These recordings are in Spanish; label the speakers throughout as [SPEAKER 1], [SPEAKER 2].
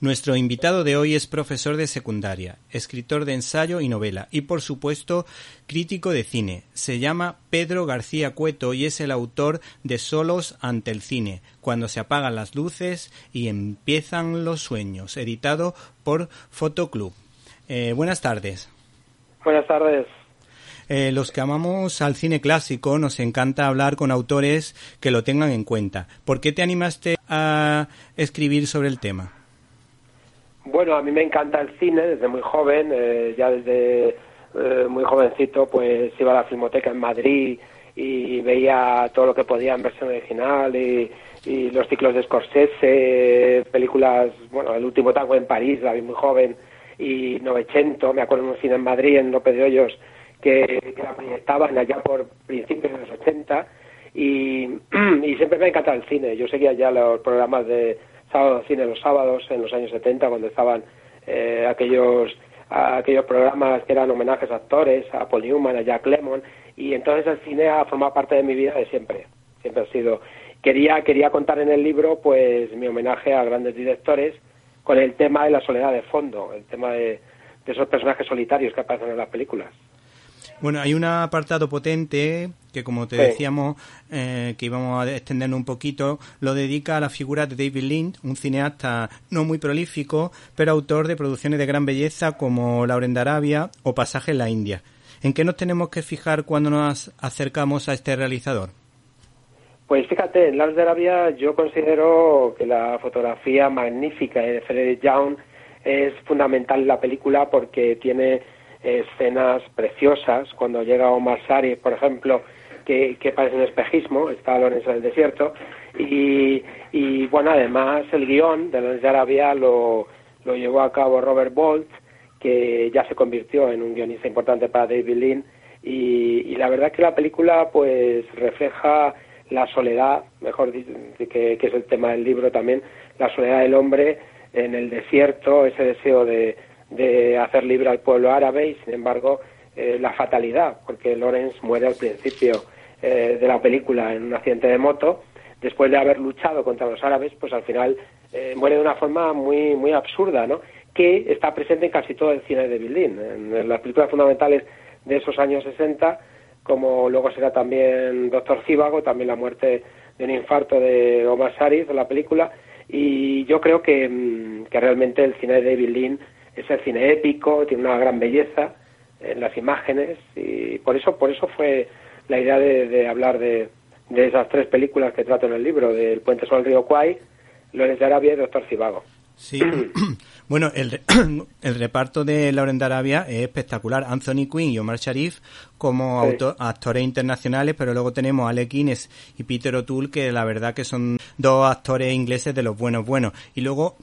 [SPEAKER 1] Nuestro invitado de hoy es profesor de secundaria, escritor de ensayo y novela y, por supuesto, crítico de cine. Se llama Pedro García Cueto y es el autor de Solos ante el cine, cuando se apagan las luces y empiezan los sueños, editado por Fotoclub. Eh, buenas tardes.
[SPEAKER 2] Buenas tardes.
[SPEAKER 1] Eh, los que amamos al cine clásico nos encanta hablar con autores que lo tengan en cuenta. ¿Por qué te animaste a escribir sobre el tema?
[SPEAKER 2] Bueno, a mí me encanta el cine desde muy joven, eh, ya desde eh, muy jovencito pues iba a la filmoteca en Madrid y veía todo lo que podía en versión original y, los ciclos de Scorsese, películas, bueno, El último tango en París, la vi muy joven, y Novecento, me acuerdo en un cine en Madrid, en López de Hoyos, que, la proyectaban allá por principios de los 80 y, y siempre me ha encantado el cine. Yo seguía ya los programas de sábado cine los sábados en los años 70 cuando estaban eh, aquellos aquellos programas que eran homenajes a actores, a Paul Newman, a Jack Lemmon y entonces el cine ha formado parte de mi vida de siempre. Siempre ha sido quería quería contar en el libro pues mi homenaje a grandes directores con el tema de la soledad de fondo, el tema de, de esos personajes solitarios que aparecen en las películas.
[SPEAKER 1] Bueno, hay un apartado potente que, como te decíamos, eh, que íbamos a extendernos un poquito, lo dedica a la figura de David Lynch, un cineasta no muy prolífico, pero autor de producciones de gran belleza como Lauren de Arabia o Pasaje en la India. ¿En qué nos tenemos que fijar cuando nos acercamos a este realizador?
[SPEAKER 2] Pues fíjate, en Lauren de Arabia yo considero que la fotografía magnífica de Frederick Young es fundamental en la película porque tiene escenas preciosas, cuando llega Omar Sari, por ejemplo, que, que parece un espejismo, está Lorenzo del desierto, y, y bueno, además el guion de Lorenzo de Arabia lo, lo llevó a cabo Robert Bolt, que ya se convirtió en un guionista importante para David Lean, y, y la verdad que la película pues refleja la soledad, mejor que, que es el tema del libro también, la soledad del hombre en el desierto, ese deseo de, de hacer libre al pueblo árabe y, sin embargo, eh, la fatalidad, porque Lorenz muere al principio eh, de la película en un accidente de moto, después de haber luchado contra los árabes, pues al final eh, muere de una forma muy muy absurda, ¿no? Que está presente en casi todo el cine de Berlín, en las películas fundamentales de esos años 60, como luego será también Doctor Cívago, también la muerte de un infarto de Omar Sharif la película, y yo creo que, mm, que realmente el cine de David es el cine épico, tiene una gran belleza en las imágenes y por eso, por eso fue la idea de, hablar de, de, esas tres películas que trato en el libro, del Puente sobre el río Kwai, Lorenz de Arabia y Doctor Cibago.
[SPEAKER 1] Sí, bueno, el, el, reparto de Lauren de Arabia es espectacular. Anthony Quinn y Omar Sharif como actores internacionales, pero luego tenemos a Alec Guinness y Peter O'Toole, que la verdad que son dos actores ingleses de los buenos buenos. Y luego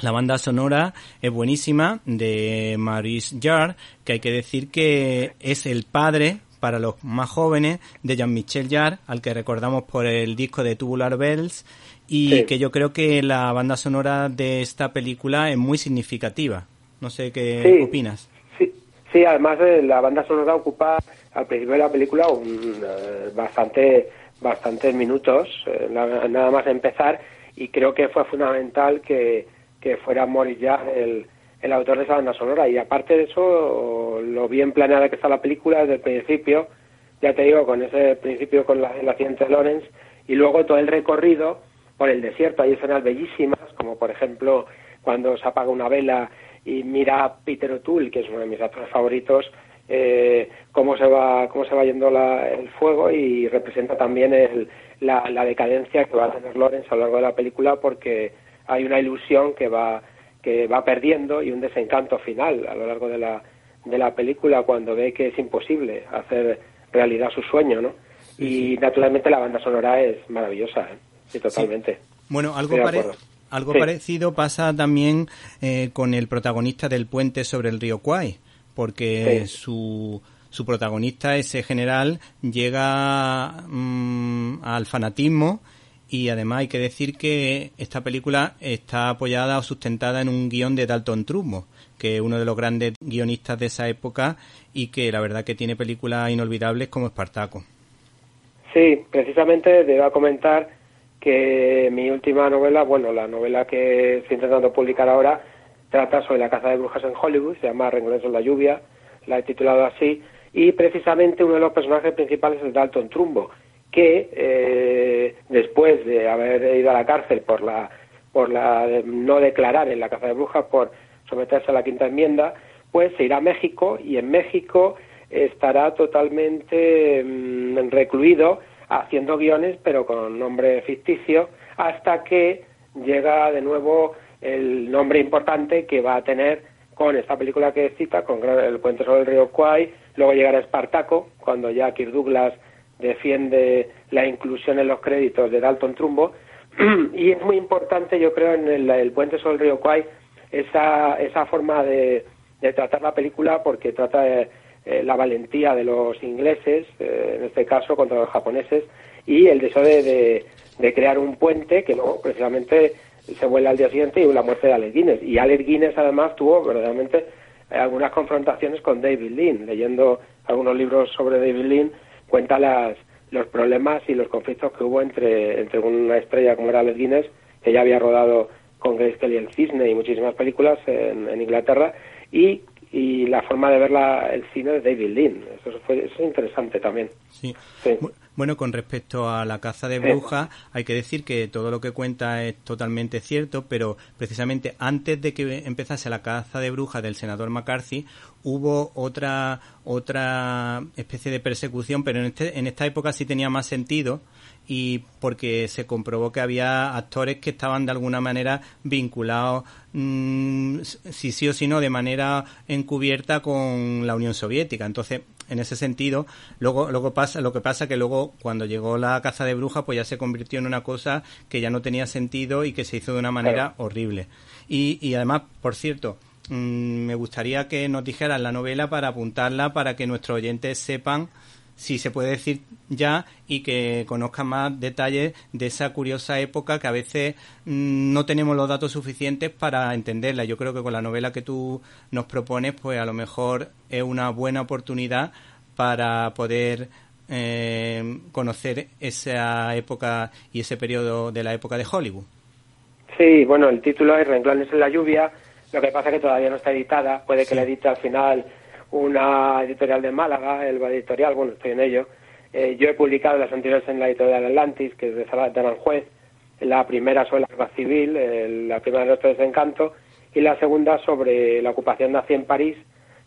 [SPEAKER 1] la banda sonora es buenísima de Maurice Jarre, que hay que decir que es el padre para los más jóvenes de Jean-Michel Jarre, al que recordamos por el disco de Tubular Bells, y que yo creo que la banda sonora de esta película es muy significativa. No sé qué opinas.
[SPEAKER 2] Sí, sí además la banda sonora ocupa al principio de la película un, eh, bastante bastantes minutos, eh, nada más empezar, y creo que fue fundamental que que fuera Maurice el, el autor de esa banda sonora. Y aparte de eso, lo bien planeada que está la película desde el principio, ya te digo, con ese principio con la, el accidente de Lawrence, y luego todo el recorrido por el desierto. Hay escenas bellísimas, como por ejemplo cuando se apaga una vela y mira a Peter O'Toole, que es uno de mis actores favoritos, eh, cómo se va cómo se va yendo la, el fuego y representa también el, la, la, decadencia que va a tener Lawrence a lo largo de la película porque hay una ilusión que va que va perdiendo y un desencanto final a lo largo de la de la película cuando ve que es imposible hacer realidad su sueño, ¿no? y naturalmente la banda sonora es maravillosa, ¿eh? sí, totalmente.
[SPEAKER 1] Bueno, algo, algo parecido pasa también eh, con el protagonista del puente sobre el río Kwai, porque su, su protagonista, ese general, llega mm, al fanatismo y además hay que decir que esta película está apoyada o sustentada en un guion de Dalton Trumbo, que es uno de los grandes guionistas de esa época y que la verdad que tiene películas inolvidables como Espartaco.
[SPEAKER 2] Sí, precisamente debo comentar que mi última novela, bueno, la novela que estoy intentando publicar ahora, trata sobre la caza de brujas en Hollywood, se llama Regreso en la lluvia, la he titulado así, y precisamente uno de los personajes principales es Dalton Trumbo, que eh, después de haber ido a la cárcel por la por la no declarar en la caza de brujas por someterse a la quinta enmienda, pues se irá a México y en México estará totalmente mm, recluido haciendo guiones pero con nombre ficticio hasta que llega de nuevo el nombre importante que va a tener con esta película que cita, con El puente sobre el río Kwai, luego llegará Espartaco, cuando ya Kirk Douglas defiende la inclusión en los créditos de Dalton Trumbo, y es muy importante, yo creo, en el, puente sobre el río Kwai, esa, esa forma de, tratar la película, porque trata de eh, la valentía de los ingleses, eh, en este caso contra los japoneses, y el deseo de, de, crear un puente que luego precisamente se vuela al día siguiente y la muerte de Alex Guinness. Y Alex Guinness además tuvo verdaderamente eh, algunas confrontaciones con David Lean. Leyendo algunos libros sobre David Lean, cuenta las, los problemas y los conflictos que hubo entre, entre una estrella como era Alex Guinness, que ya había rodado con Grace Kelly el Cisne y muchísimas películas en, en Inglaterra, y y la forma de ver la, el cine de David Lean. Eso, fue, eso es interesante también.
[SPEAKER 1] Sí. Bueno, con respecto a la caza de brujas, hay que decir que todo lo que cuenta es totalmente cierto, pero precisamente antes de que empezase la caza de brujas del senador McCarthy, hubo otra otra especie de persecución, pero en, este, en esta época sí tenía más sentido y porque se comprobó que había actores que estaban de alguna manera vinculados, mm, si sí o si no, de manera encubierta con la Unión Soviética. Entonces, en ese sentido, luego, luego pasa, lo que pasa que luego cuando llegó la caza de brujas, pues ya se convirtió en una cosa que ya no tenía sentido y que se hizo de una manera horrible. Y, y además, por cierto, mm, me gustaría que nos dijeran la novela para apuntarla para que nuestros oyentes sepan si se puede decir ya y que conozcan más detalles de esa curiosa época que a veces mm, no tenemos los datos suficientes para entenderla. Yo creo que con la novela que tú nos propones, pues a lo mejor es una buena oportunidad para poder eh, conocer esa época y ese periodo de la época de Hollywood.
[SPEAKER 2] Sí, bueno, el título es Renglones en la lluvia, lo que pasa es que todavía no está editada, puede que la edite al final una editorial de Málaga, el editorial, bueno, estoy en ello. Eh, yo he publicado las anteriores en la editorial Atlantis, que es de Aranjuez, la primera sobre la guerra civil, la primera de nuestro desencanto, y la segunda sobre la ocupación nazi en París,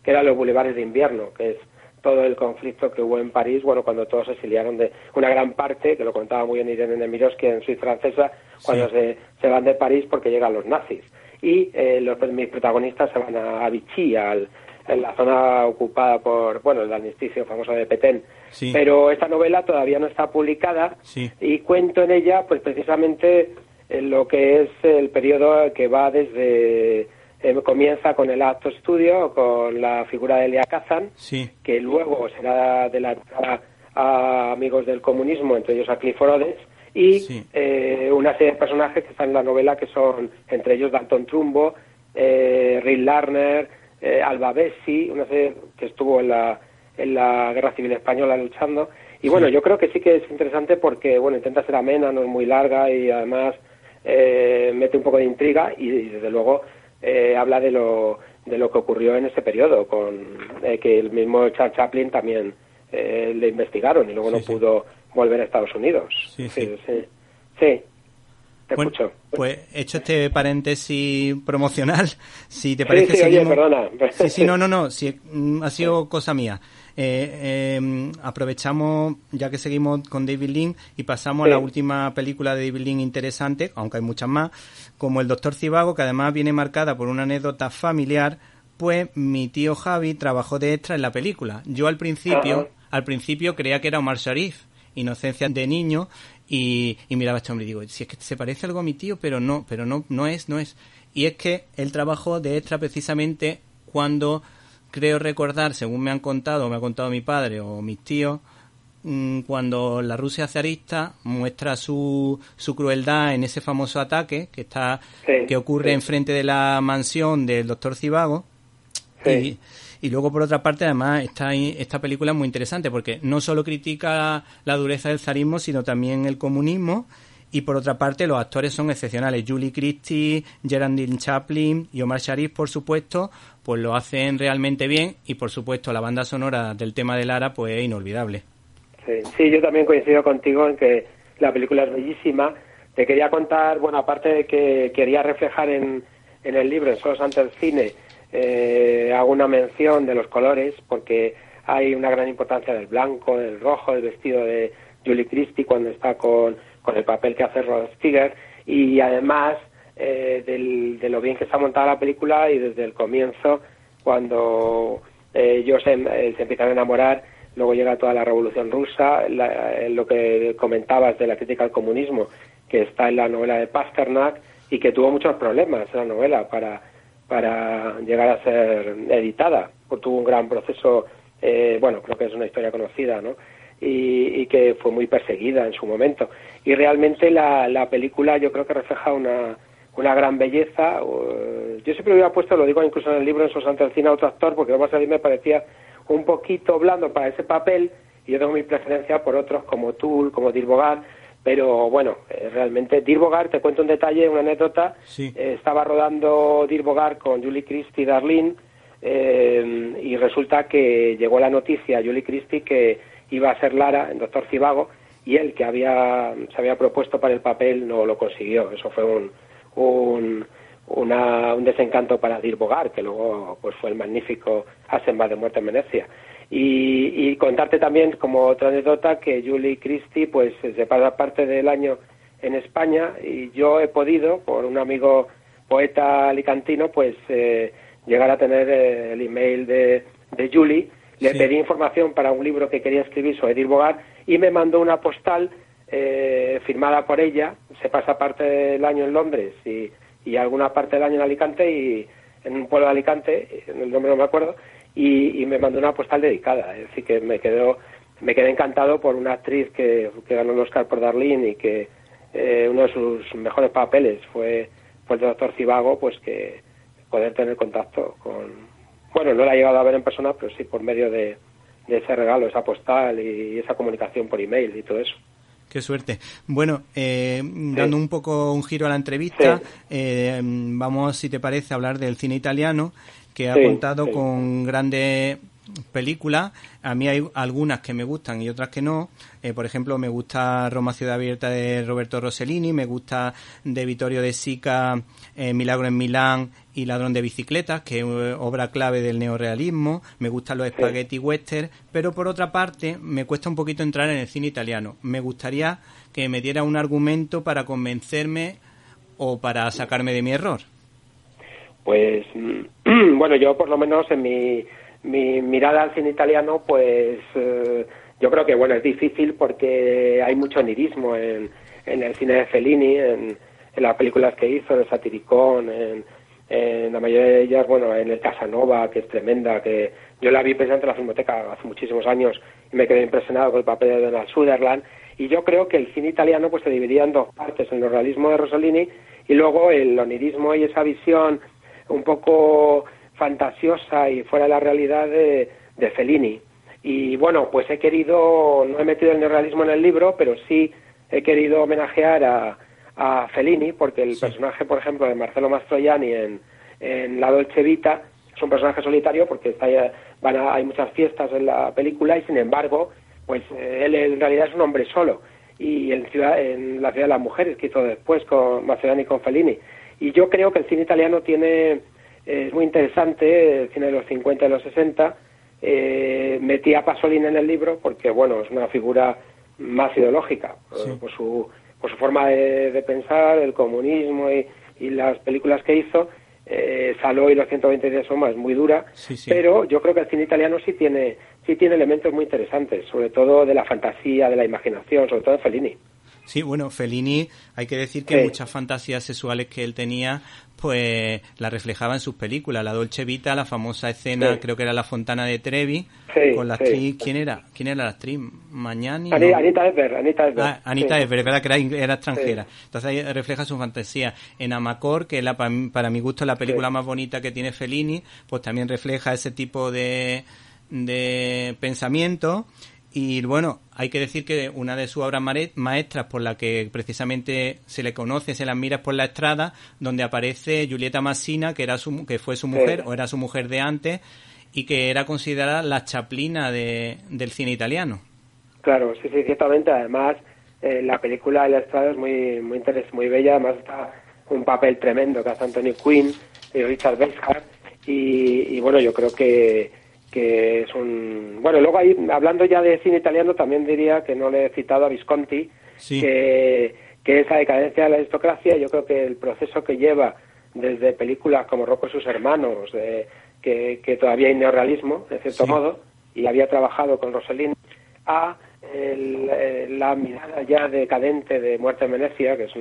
[SPEAKER 2] que era los bulevares de invierno, que es todo el conflicto que hubo en París, bueno, cuando todos se exiliaron de una gran parte, que lo contaba muy bien Irene Nemirovsky en Suiza francesa, cuando se, se van de París porque llegan los nazis. Y eh, los, mis protagonistas se van a Vichy, al, en la zona ocupada por, bueno, el armisticio famoso de Petén. Pero esta novela todavía no está publicada y cuento en ella, pues precisamente en lo que es el periodo que va desde eh, comienza con el acto estudio, con la figura de Elia Kazan, que luego será de la a amigos del comunismo, entre ellos a Clifford y eh, una serie de personajes que están en la novela que son entre ellos Dalton Trumbo, eh, Rick Larner, eh, Alba Bessi, una serie que estuvo en la, en la Guerra Civil Española luchando. Y bueno, yo creo que sí que es interesante porque, bueno, intenta ser amena, no es muy larga y además eh, mete un poco de intriga y, desde luego eh, habla de lo, de lo que ocurrió en ese periodo, con eh, que el mismo Charles Chaplin también le investigaron y luego no pudo volver a Estados Unidos.
[SPEAKER 1] Sí, sí.
[SPEAKER 2] sí.
[SPEAKER 1] Bueno, Pues hecho este paréntesis promocional, si te parece
[SPEAKER 2] sí, sí, perdona.
[SPEAKER 1] Sí, sí, no, no, no, si, mm, ha sido cosa mía. Eh, eh, aprovechamos, ya que seguimos con David Lynn, y pasamos a la última película de David Lynn interesante, aunque hay muchas más, como El Doctor Cibago, que además viene marcada por una anécdota familiar, pues mi tío Javi trabajó de extra en la película. Yo al principio, al principio creía que era Omar Sharif, inocencia de niño, y, y miraba a este hombre y digo, si es que se parece algo a mi tío, pero no, pero no, no es, no es. Y es que él trabajó de extra precisamente cuando creo recordar, según me han contado, me ha contado mi padre o mis tíos, mm, cuando la Rusia zarista muestra su, su crueldad en ese famoso ataque que está que ocurre enfrente de la mansión del doctor Cibago y, y luego, por otra parte, además, esta, esta película es muy interesante porque no solo critica la dureza del zarismo, sino también el comunismo y por otra parte los actores son excepcionales. Julie Christie, Geraldine Chaplin y Omar Sharif, por supuesto, pues lo hacen realmente bien y por supuesto la banda sonora del tema de Lara pues es inolvidable.
[SPEAKER 2] Sí, sí, yo también coincido contigo en que la película es bellísima. Te quería contar, bueno, aparte de que quería reflejar en, en el libro, en Solos ante el cine, eh, hago una mención de los colores porque hay una gran importancia del blanco, del rojo, del vestido de Julie Christie cuando está con, con el papel que hace Rod Steiger y además eh, de lo bien que está montada la película y desde el comienzo cuando eh, ellos se, eh, se, empiezan a enamorar, luego llega toda la revolución rusa, lo que comentabas de la crítica al comunismo que está en la novela de Pasternak y que tuvo muchos problemas la novela para para llegar a ser editada. Tuvo un gran proceso, eh, bueno, creo que es una historia conocida, ¿no? Y, que fue muy perseguida en su momento. Y realmente la, la película yo creo que refleja una, una gran belleza. Yo siempre hubiera puesto, lo digo incluso en el libro, en su Santa Encina, otro actor, porque vamos a me parecía un poquito blando para ese papel, y yo tengo mi preferencia por otros como Tull, como Dirbogar, pero bueno, eh, realmente Dirbogar, te cuento un detalle, una anécdota, eh, estaba rodando Dirbogar con Julie Christie y Darlene eh, y resulta que llegó la noticia a Julie Christie que iba a ser Lara en Doctor Cibago y él que había se había propuesto para el papel no lo consiguió. Eso fue un, un, un desencanto para Dirbogar, que luego pues fue el magnífico Asenba de Muerte en Venecia. Y, contarte también como otra anécdota que Julie Christie pues se pasa parte del año en España y yo he podido por un amigo poeta alicantino pues eh, llegar a tener eh, el email de, de Julie. Le pedí información para un libro que quería escribir sobre Edith Bogart y me mandó una postal eh, firmada por ella. Se pasa parte del año en Londres y, y alguna parte del año en Alicante y en un pueblo de Alicante el nombre no me acuerdo y, me mandó una postal dedicada. Es decir, que me quedó me quedé encantado por una actriz que, ganó el Oscar por Darlene y que eh, uno de sus mejores papeles fue, fue el de Doctor Cibago, pues que poder tener contacto con... Bueno, no la he llegado a ver en persona, pero sí por medio de, ese regalo, esa postal y esa comunicación por email y todo eso.
[SPEAKER 1] Qué suerte. Bueno, eh, dando un poco un giro a la entrevista, eh, vamos, si te parece, a hablar del cine italiano que ha contado con grandes películas. A mí hay algunas que me gustan y otras que no. Eh, por ejemplo, me gusta Roma Ciudad Abierta de Roberto Rossellini, me gusta de Vittorio de Sica eh, Milagro en Milán y Ladrón de Bicicletas, que es obra clave del neorealismo. Me gustan los spaghetti western, pero por otra parte me cuesta un poquito entrar en el cine italiano. Me gustaría que me diera un argumento para convencerme o para sacarme de mi error.
[SPEAKER 2] Pues bueno, yo por lo menos en mi, mi mirada al cine italiano, pues eh, yo creo que bueno, es difícil porque hay mucho onirismo en, en el cine de Fellini, en, las películas que hizo, en el Satiricón, en, en la mayoría de ellas, bueno, en el Casanova, que es tremenda, que yo la vi presente en la Filmoteca hace muchísimos años y me quedé impresionado con el papel de Donald Sutherland. Y yo creo que el cine italiano pues se dividía en dos partes, en el realismo de Rossellini y luego el onirismo y esa visión un poco fantasiosa y fuera de la realidad de, de Fellini. Y bueno, pues he querido, no he metido el neorrealismo en el libro, pero sí he querido homenajear a, a Fellini, porque el personaje, por ejemplo, de Marcelo Mastroianni en, en La Dolce Vita es un personaje solitario porque está, van hay muchas fiestas en la película y sin embargo, pues eh, él en realidad es un hombre solo. Y en, ciudad, en La Ciudad de las Mujeres, que hizo después con Mastroianni y con Fellini. Y yo creo que el cine italiano tiene, eh, es muy interesante, el cine de los 50 y los 60. Eh, metí a Pasolini en el libro porque, bueno, es una figura más ideológica, por, su, por su forma de, pensar, el comunismo y, las películas que hizo. Eh, Saló y los 120 días Soma es muy dura, pero yo creo que el cine italiano sí tiene, sí tiene elementos muy interesantes, sobre todo de la fantasía, de la imaginación, sobre todo de Fellini.
[SPEAKER 1] Sí, bueno, Fellini, hay que decir que muchas fantasías sexuales que él tenía, pues la reflejaba en sus películas. La Dolce Vita, la famosa escena, creo que era La Fontana de Trevi, con la actriz, ¿quién era? ¿Quién era la actriz? Mañani.
[SPEAKER 2] Anita Eber, Anita Eber.
[SPEAKER 1] Ah, Anita Eber, verdad que era, extranjera. Entonces ahí refleja su fantasía. En Amacor, que es la, para, mi gusto la película más bonita que tiene Fellini, pues también refleja ese tipo de, de pensamiento Y bueno, hay que decir que una de sus obras maestras por la que precisamente se le conoce, se las mira por la estrada, donde aparece Julieta Massina, que, era su, que fue su mujer o era su mujer de antes, y que era considerada la chaplina de, del cine italiano.
[SPEAKER 2] Claro, sí, sí, ciertamente. Además, eh, la película de la estrada es muy, muy interesante, muy bella. Además, está un papel tremendo que hace Anthony Quinn y Richard Weishart. Y, y bueno, yo creo que, que es un... Bueno, luego ahí, hablando ya de cine italiano, también diría que no le he citado a Visconti, que, que esa decadencia de la aristocracia, yo creo que el proceso que lleva desde películas como Rocco y sus hermanos, que, que, todavía hay neorrealismo, de cierto modo, y había trabajado con Rossellini, a la mirada ya decadente de Muerte en Venecia, que es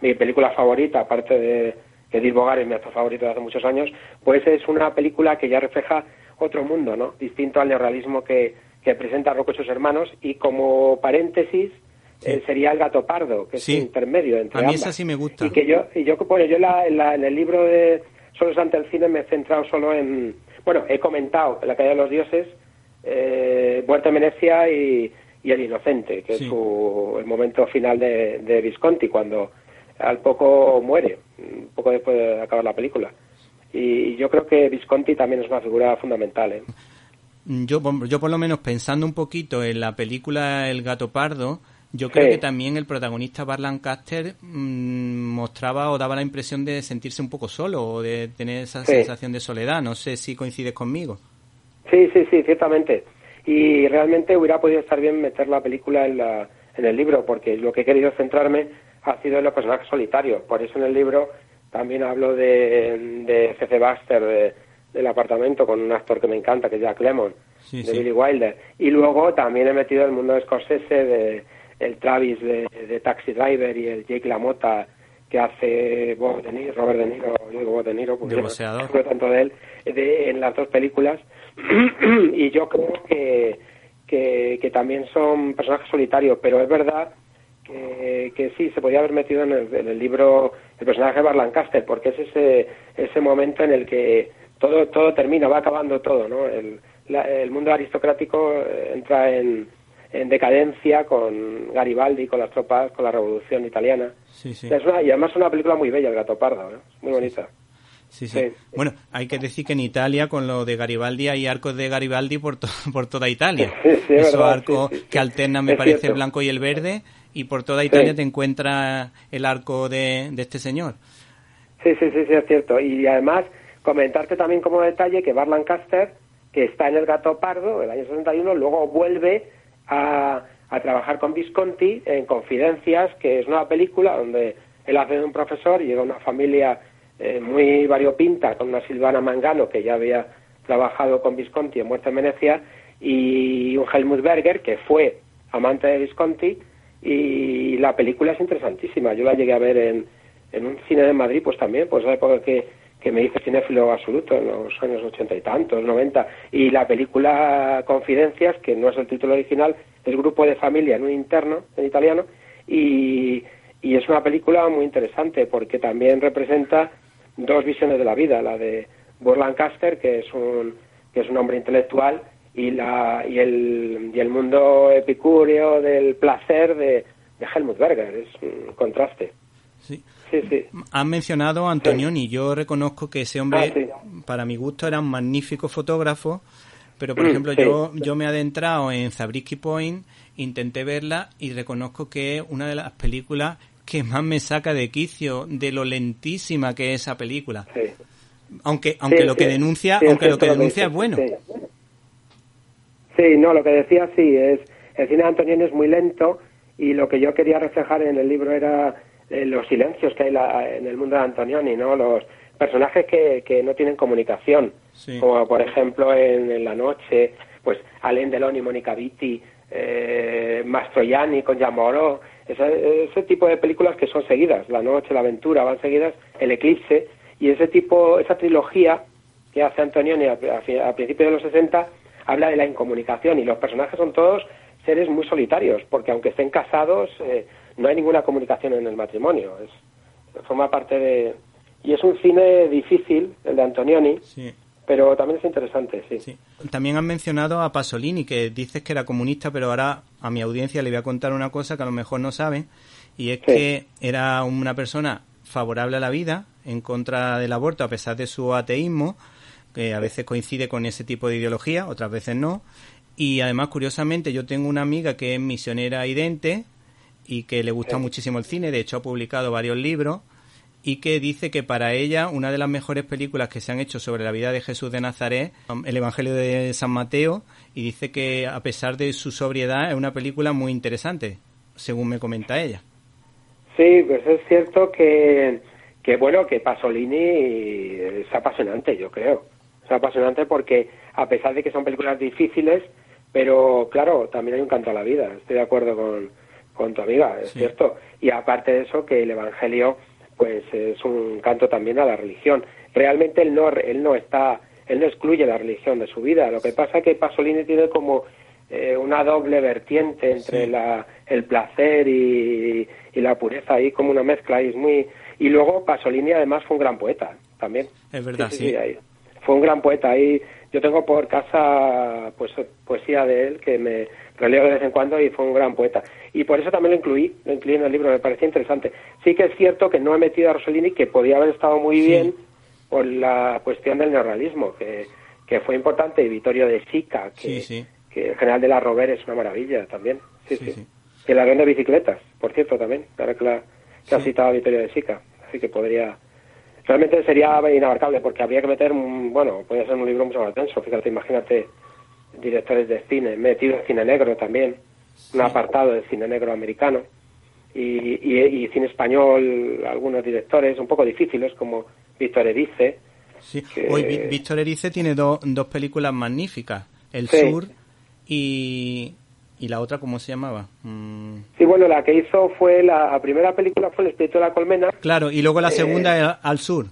[SPEAKER 2] mi película favorita, aparte de que Dirk es mi actor favorito de hace muchos años, pues es una película que ya refleja otro mundo, ¿no? Distinto al neorrealismo que, que presenta Rocco y sus hermanos. Y como paréntesis eh, sería el gato pardo, que es un intermedio entre
[SPEAKER 1] A mí
[SPEAKER 2] esa
[SPEAKER 1] sí me gusta.
[SPEAKER 2] Y que yo, y yo, bueno, yo la, en el libro de Solo ante el cine me he centrado solo en, bueno, he comentado La caída de los dioses, eh, Muerte en Venecia y, y El inocente, que es el momento final de, de Visconti, cuando al poco muere, un poco después de acabar la película y yo creo que Visconti también es una figura fundamental. ¿eh?
[SPEAKER 1] Yo, yo por lo menos pensando un poquito en la película El gato pardo, yo creo que también el protagonista Bar Lancaster mm, mostraba o daba la impresión de sentirse un poco solo o de tener esa sensación de soledad. No sé si coincides conmigo.
[SPEAKER 2] Sí, sí, sí, ciertamente. Y realmente hubiera podido estar bien meter la película en, la, en el libro, porque lo que he querido centrarme ha sido en los personajes solitarios. Por eso en el libro también hablo de, de C.C. Baxter, del apartamento, con un actor que me encanta, que es Jack Lemmon, de Billy Wilder. Y luego también he metido el mundo de Scorsese, de el Travis de, Taxi Driver y el Jake LaMotta que hace Bob de Niro, Robert De Niro, yo digo Bob De Niro, porque
[SPEAKER 1] no
[SPEAKER 2] tanto de él, de, en las dos películas. y yo creo que, que, que también son personajes solitarios, pero es verdad que, que sí, se podía haber metido en el, libro el personaje de Bar Lancaster, porque es ese, ese momento en el que todo, todo termina, va acabando todo, ¿no? El, el mundo aristocrático eh, entra en, en decadencia con Garibaldi, con las tropas, con la revolución italiana.
[SPEAKER 1] Sí, sí.
[SPEAKER 2] Es una, y además es una película muy bella, El gato pardo, ¿eh? muy bonita.
[SPEAKER 1] Sí, sí. Bueno, hay que decir que en Italia, con lo de Garibaldi, hay arcos de Garibaldi por, por toda Italia. Esos arcos que alternan, me parece, el blanco y el verde, y por toda Italia te encuentra el arco de, este señor.
[SPEAKER 2] Sí, sí, sí, sí, es cierto. Y además, comentarte también como detalle que Bar Lancaster, que está en El Gato Pardo, el año 61, luego vuelve a, a trabajar con Visconti en Confidencias, que es una película donde él hace de un profesor y llega una familia eh, muy variopinta, con una Silvana Mangano, que ya había trabajado con Visconti en Muerte en Venecia, y un Helmut Berger, que fue amante de Visconti, y la película es interesantísima. Yo la llegué a ver en, en un cine de Madrid, pues también, pues esa época que, que me hice cinéfilo absoluto, en los años ochenta y tantos, noventa. Y la película Confidencias, que no es el título original, es Grupo de Familia en un interno, en italiano, y, y es una película muy interesante porque también representa dos visiones de la vida, la de Burl Lancaster, que es un, que es un hombre intelectual, y, la, y, el, y el mundo epicúreo del placer de, de Helmut Berger. Es un contraste.
[SPEAKER 1] Sí. Sí, sí. Han mencionado a Antonioni. Yo reconozco que ese hombre, ah, para mi gusto, era un magnífico fotógrafo. Pero, por mm, ejemplo, yo, yo me he adentrado en Zabriskie Point, intenté verla y reconozco que es una de las películas que más me saca de quicio de lo lentísima que es esa película. Aunque aunque lo que denuncia, aunque lo que denuncia es bueno.
[SPEAKER 2] Sí, no, lo que decía sí, es el cine de Antonioni es muy lento y lo que yo quería reflejar en el libro era eh, los silencios que hay en el mundo de Antonioni, ¿no? Los personajes que, que no tienen comunicación, como por ejemplo en, La Noche, pues Alain Delon y Mónica Vitti, eh, Mastroianni con Giamoro, ese, ese tipo de películas que son seguidas, La Noche, La Aventura, van seguidas, El Eclipse, y ese tipo, esa trilogía que hace Antonioni a, a, a principios de los 60 habla de la incomunicación y los personajes son todos seres muy solitarios, porque aunque estén casados, eh, no hay ninguna comunicación en el matrimonio. Es, forma parte de... Y es un cine difícil, el de Antonioni, pero también es interesante, sí.
[SPEAKER 1] También han mencionado a Pasolini, que dices que era comunista, pero ahora a mi audiencia le voy a contar una cosa que a lo mejor no saben, y es que era una persona favorable a la vida, en contra del aborto, a pesar de su ateísmo, que a veces coincide con ese tipo de ideología, otras veces no. Y además, curiosamente, yo tengo una amiga que es misionera idente y que le gusta muchísimo el cine, de hecho ha publicado varios libros y que dice que para ella una de las mejores películas que se han hecho sobre la vida de Jesús de Nazaret, el Evangelio de San Mateo, y dice que a pesar de su sobriedad es una película muy interesante, según me comenta ella.
[SPEAKER 2] Sí, pues es cierto que, que bueno, que Pasolini es apasionante, yo creo. Es apasionante porque a pesar de que son películas difíciles, pero claro, también hay un canto a la vida, estoy de acuerdo con, con tu amiga, es cierto. Y aparte de eso, que el Evangelio pues es un canto también a la religión. Realmente él no, él no está, él no excluye la religión de su vida. Lo que pasa es que Pasolini tiene como eh, una doble vertiente entre la, el placer y, la pureza ahí como una mezcla y es muy y luego Pasolini además fue un gran poeta también.
[SPEAKER 1] Es verdad, sí.
[SPEAKER 2] Fue un gran poeta ahí. Yo tengo por casa pues poesía de él que me releo de vez en cuando y fue un gran poeta. Y por eso también lo incluí, lo incluí en el libro, me parecía interesante. Sí que es cierto que no he metido a Rossellini, que podía haber estado muy bien por la cuestión del neorrealismo, que, que fue importante, y Vittorio de Sica, que, que el general de la Rover es una maravilla también. Sí, sí. Y el avión de bicicletas, por cierto, también, ahora que, la, que ha citado a Vittorio de Sica. Así que podría... Realmente sería inabarcable, porque habría que meter, un, bueno, podría ser un libro mucho más denso, fíjate, imagínate directores de cine, metido en cine negro también, un apartado de cine negro americano y, y, cine español, algunos directores un poco difíciles como Víctor Erice.
[SPEAKER 1] Sí. Hoy Víctor Erice tiene dos películas magníficas, El Sur y, y la otra, ¿cómo se llamaba?
[SPEAKER 2] Mm. Sí, bueno, la que hizo fue, la, primera película fue El espíritu de la colmena.
[SPEAKER 1] Claro, y luego la eh, segunda Al Sur.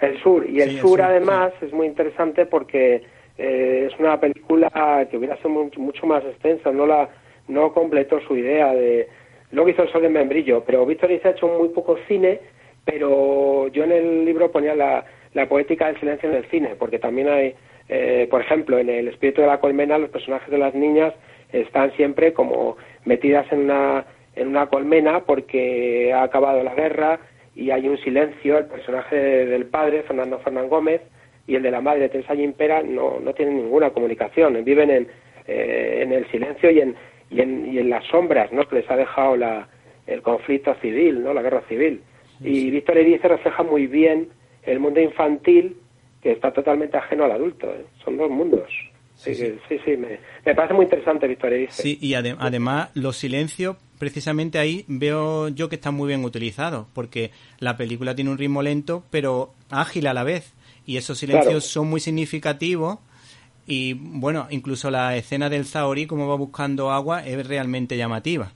[SPEAKER 2] El Sur, y El Sur, además es muy interesante porque eh, es una película que hubiera sido mucho, más extensa, no la no completó su idea de lo que hizo el sol en membrillo, pero Víctor ha hecho muy poco cine, pero yo en el libro ponía la, la poética del silencio en el cine, porque también hay, eh, por ejemplo, en el espíritu de la colmena los personajes de las niñas están siempre como metidas en una en una colmena porque ha acabado la guerra y hay un silencio, el personaje del padre, Fernando Fernán Gómez, y el de la madre Teresa Impera no, no tienen ninguna comunicación, viven en, eh, en el silencio y en, y, en, y en las sombras ¿no? que les ha dejado la, el conflicto civil, ¿no? la guerra civil. Y Víctor Erice refleja muy bien el mundo infantil que está totalmente ajeno al adulto. ¿eh? Son dos mundos. Sí, sí, sí, me, me, parece muy interesante Víctor Erice.
[SPEAKER 1] Sí, y además los silencios, precisamente ahí veo yo que están muy bien utilizados, porque la película tiene un ritmo lento, pero ágil a la vez y esos silencios son muy significativos y bueno, incluso la escena del Zaori como va buscando agua es realmente llamativa.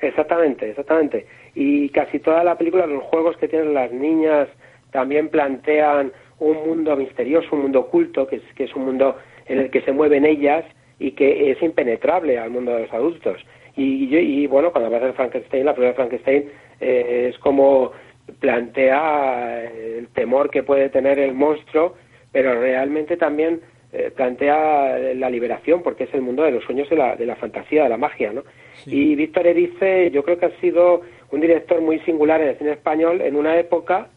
[SPEAKER 2] Exactamente, exactamente. Y casi toda la película, los juegos que tienen las niñas también plantean un mundo misterioso, un mundo oculto, que es, que es un mundo en el que se mueven ellas y que es impenetrable al mundo de los adultos. Y, y, bueno, cuando hablas de Frankenstein, la primera Frankenstein eh, es como plantea el temor que puede tener el monstruo, pero realmente también eh, plantea la liberación, porque es el mundo de los sueños de la, de la fantasía, de la magia, ¿no? Y Víctor Erice, yo creo que ha sido un director muy singular en el cine español en una época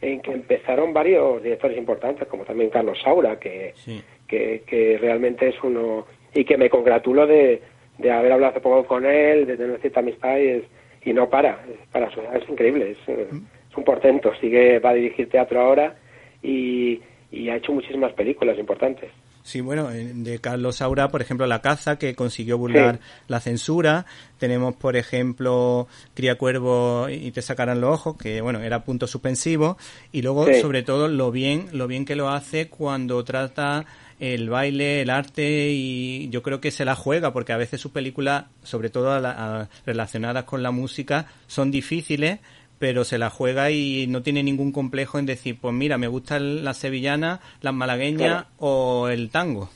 [SPEAKER 2] en que empezaron varios directores importantes, como también Carlos Saura, que, que, que, realmente es uno, y que me congratulo de, de haber hablado hace poco con él, de tener cierta amistad y, y no para, para su es increíble, es, eh, mm es un portento, sigue, va a dirigir teatro ahora y, ha hecho muchísimas películas importantes.
[SPEAKER 1] Sí, bueno, de Carlos Saura, por ejemplo, La caza, que consiguió burlar la censura. Tenemos, por ejemplo, Cría Cuervo y te sacarán los ojos, que, bueno, era punto suspensivo. Y luego, sobre todo, lo bien, lo bien que lo hace cuando trata el baile, el arte y yo creo que se la juega porque a veces sus películas, sobre todo relacionadas con la música, son difíciles, pero se la juega y no tiene ningún complejo en decir, pues mira, me gustan las sevillanas, las malagueñas o el tango.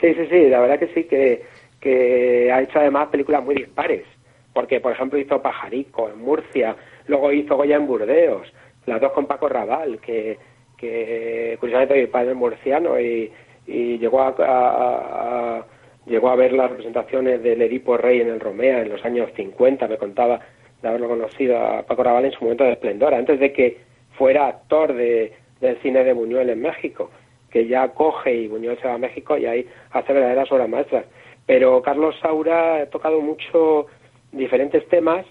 [SPEAKER 2] Sí, sí, sí, la verdad que sí, que, que ha hecho además películas muy dispares, porque por ejemplo hizo Pajarico en Murcia, luego hizo Goya en Burdeos, las dos con Paco Raval, que, que curiosamente mi padre es murciano y, llegó a, llegó a ver las representaciones del Edipo Rey en el Romea en los años 50, me contaba de haberlo conocido a Paco Raval en su momento de esplendor, antes de que fuera actor de, del cine de Buñuel en México, que ya coge y Buñuel se va a México y ahí hace verdaderas obras maestras. Pero Carlos Saura ha tocado mucho diferentes temas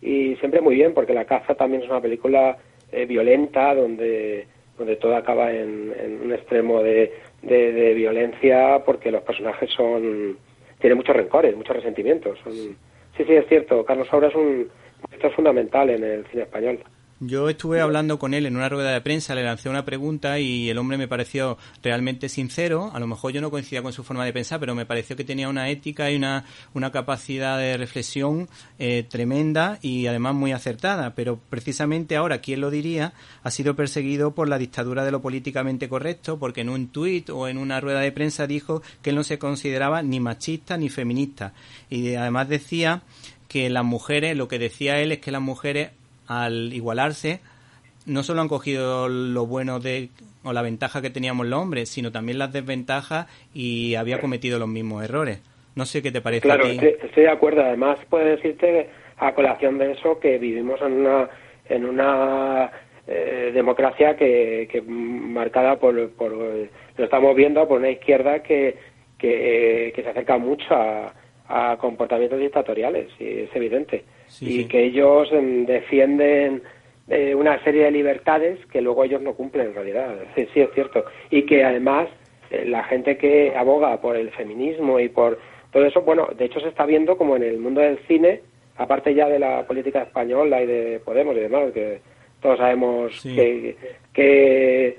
[SPEAKER 2] y siempre muy bien, porque La caza también es una película eh, violenta donde, donde todo acaba en, un extremo de, de, violencia porque los personajes son tienen muchos rencores, muchos resentimientos. sí, sí, es cierto. Carlos Saura es un esto es fundamental en el cine español.
[SPEAKER 1] Yo estuve hablando con él en una rueda de prensa, le lancé una pregunta y el hombre me pareció realmente sincero. A lo mejor yo no coincidía con su forma de pensar, pero me pareció que tenía una ética y una, una capacidad de reflexión eh, tremenda y además muy acertada. Pero precisamente ahora, ¿quién lo diría? Ha sido perseguido por la dictadura de lo políticamente correcto, porque en un tuit o en una rueda de prensa dijo que él no se consideraba ni machista ni feminista. Y además decía que las mujeres, lo que decía él es que las mujeres al igualarse, no solo han cogido lo bueno de o la ventaja que teníamos los hombres, sino también las desventajas y había cometido los mismos errores. No sé qué te parece.
[SPEAKER 2] Claro, Estoy, de acuerdo. Además, puedo decirte a colación de eso que vivimos en una en una eh, democracia que, que marcada por, por lo estamos viendo por una izquierda que que, se acerca mucho a, a comportamientos dictatoriales, y es evidente. Y que ellos em, defienden eh, una serie de libertades que luego ellos no cumplen en realidad. Sí, sí es cierto. Y que además eh, la gente que aboga por el feminismo y por todo eso, bueno, de hecho se está viendo como en el mundo del cine, aparte ya de la política española y de Podemos y demás, que todos sabemos que, que,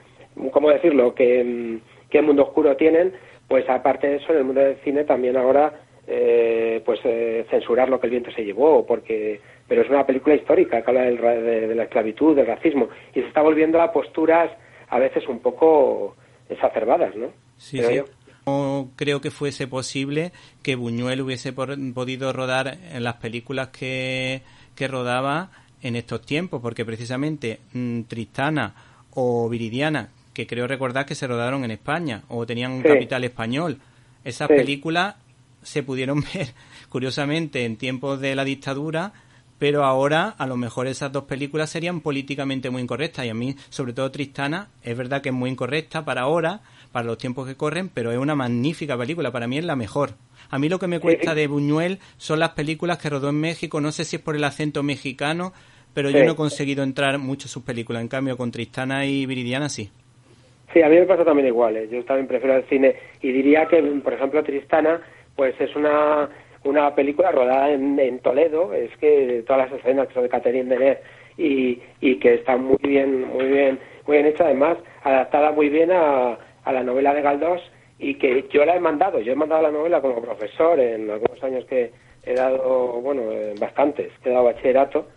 [SPEAKER 2] ¿cómo decirlo?, que, mm, qué mundo oscuro tienen, pues aparte de eso, en el mundo del cine también ahora eh, pues eh, censurar lo que el viento se llevó, porque pero es una película histórica que habla de, la esclavitud, del racismo, y se está volviendo a posturas a veces un poco exacerbadas, ¿no?
[SPEAKER 1] Sí, sí. No creo que fuese posible que Buñuel hubiese podido rodar en las películas que, que rodaba en estos tiempos, porque precisamente mm, Tristana o Viridiana, que creo recordar que se rodaron en España o tenían un capital español, esas películas se pudieron ver, curiosamente, en tiempos de la dictadura, pero ahora a lo mejor esas dos películas serían políticamente muy incorrectas y a mí, sobre todo Tristana, es verdad que es muy incorrecta para ahora, para los tiempos que corren, pero es una magnífica película, para mí es la mejor. A mí lo que me cuesta de Buñuel son las películas que rodó en México, no sé si es por el acento mexicano, pero yo no he conseguido entrar mucho en sus películas, en cambio con Tristana y Viridiana sí.
[SPEAKER 2] Sí, a mí me pasa también igual, ¿eh? yo también prefiero el cine y diría que, por ejemplo, Tristana pues es una, una película rodada en, Toledo, es que todas las escenas que son de Catherine Deneuve y, y que está muy bien, muy bien, muy bien hecha, además adaptada muy bien a, a la novela de Galdós y que yo la he mandado, yo he mandado la novela como profesor en algunos años que he dado, bueno, bastantes, he dado bachillerato,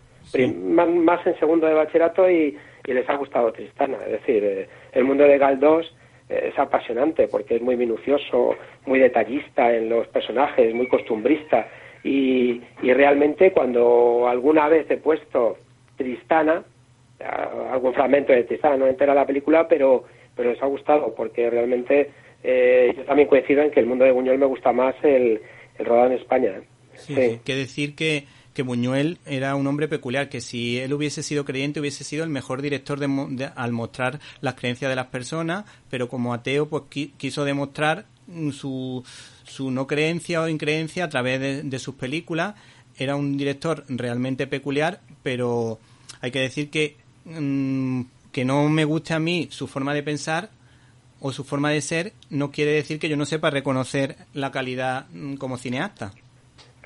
[SPEAKER 2] más, en segundo de bachillerato y, y, les ha gustado Tristana, es decir, eh, el mundo de Galdós es apasionante porque es muy minucioso, muy detallista en los personajes, muy costumbrista y, y realmente cuando alguna vez he puesto Tristana, algún fragmento de Tristana, no entera la película, pero, pero les ha gustado porque realmente eh, yo también coincido en que el mundo de Buñuel me gusta más el, el rodado en España. ¿eh?
[SPEAKER 1] Sí, sí. que decir que que Buñuel era un hombre peculiar, que si él hubiese sido creyente hubiese sido el mejor director de, al mostrar las creencias de las personas, pero como ateo pues quiso demostrar su, su no creencia o increencia a través de, sus películas. Era un director realmente peculiar, pero hay que decir que, mm, que no me guste a mí su forma de pensar o su forma de ser, no quiere decir que yo no sepa reconocer la calidad mm, como cineasta.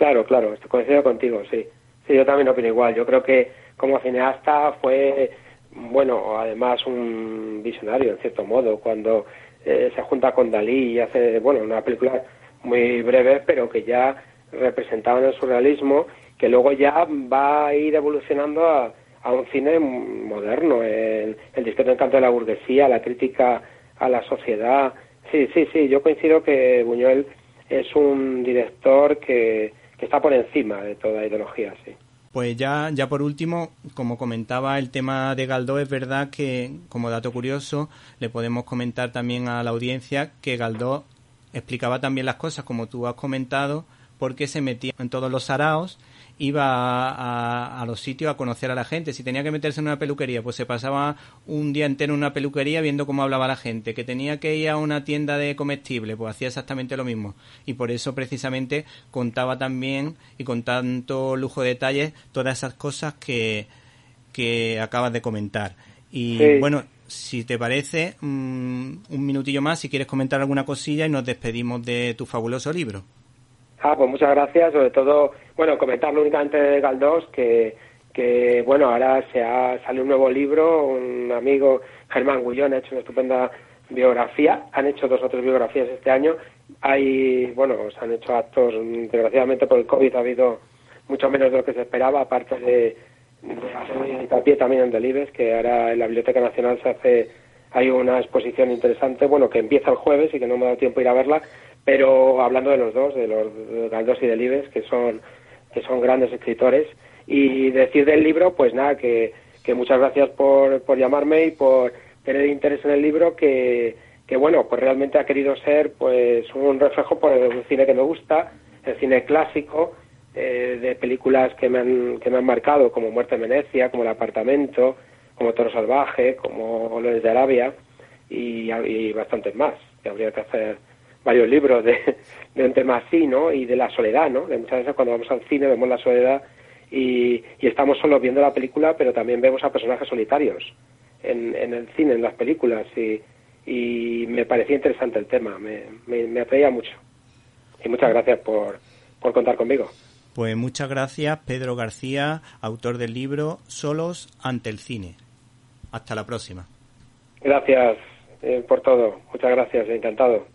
[SPEAKER 2] Claro, claro, coincido contigo, sí. Sí, yo también opino igual. Yo creo que como cineasta fue, bueno, además un visionario en cierto modo, cuando eh, se junta con Dalí y hace, bueno, una película muy breve, pero que ya representaban el surrealismo, que luego ya va a ir evolucionando a, a un cine moderno, el, el discreto encanto de la burguesía, la crítica a la sociedad. Sí, sí, sí, yo coincido que Buñuel es un director que, está por encima de toda ideología, sí.
[SPEAKER 1] Pues ya, ya por último, como comentaba el tema de Galdós, es verdad que, como dato curioso, le podemos comentar también a la audiencia que Galdós explicaba también las cosas, como tú has comentado, porque se metía en todos los saraos iba a, los sitios a conocer a la gente. Si tenía que meterse en una peluquería, pues se pasaba un día entero en una peluquería viendo cómo hablaba la gente. Que tenía que ir a una tienda de comestible, pues hacía exactamente lo mismo. Y por eso precisamente contaba también y con tanto lujo de detalles todas esas cosas que, que acabas de comentar. Y bueno, si te parece, mm, un minutillo más, si quieres comentar alguna cosilla y nos despedimos de tu fabuloso libro.
[SPEAKER 2] Ah, pues muchas gracias. Sobre todo, bueno, comentarlo únicamente de Galdós, que, que bueno, ahora se ha salido un nuevo libro, un amigo, Germán Gullón, ha hecho una estupenda biografía. Han hecho dos o tres biografías este año. Hay, bueno, se han hecho actos, desgraciadamente por el COVID ha habido mucho menos de lo que se esperaba, aparte de, de hacer hincapié también en Delibes, que ahora en la Biblioteca Nacional se hace, hay una exposición interesante, bueno, que empieza el jueves y que no me ha dado tiempo ir a verla, pero hablando de los dos, de los de Galdós y de Libes, que son, que son grandes escritores, y decir del libro, pues nada, que, que muchas gracias por, por llamarme y por tener interés en el libro, que, que bueno, pues realmente ha querido ser pues un reflejo por el cine que me gusta, el cine clásico, eh, de películas que me, han, que me han marcado, como Muerte en Venecia, como El Apartamento, como Toro Salvaje, como Loles de Arabia, y, y bastantes más, que habría que hacer varios libros de, de un tema así, ¿no? Y de la soledad, ¿no? De muchas veces cuando vamos al cine vemos la soledad y, y estamos solo viendo la película, pero también vemos a personajes solitarios en, en el cine, en las películas, y, y me parecía interesante el tema, me, me, me atraía mucho. Y muchas gracias por, por contar conmigo.
[SPEAKER 1] Pues muchas gracias, Pedro García, autor del libro Solos ante el cine. Hasta la próxima.
[SPEAKER 2] Gracias eh, por todo. Muchas gracias, encantado.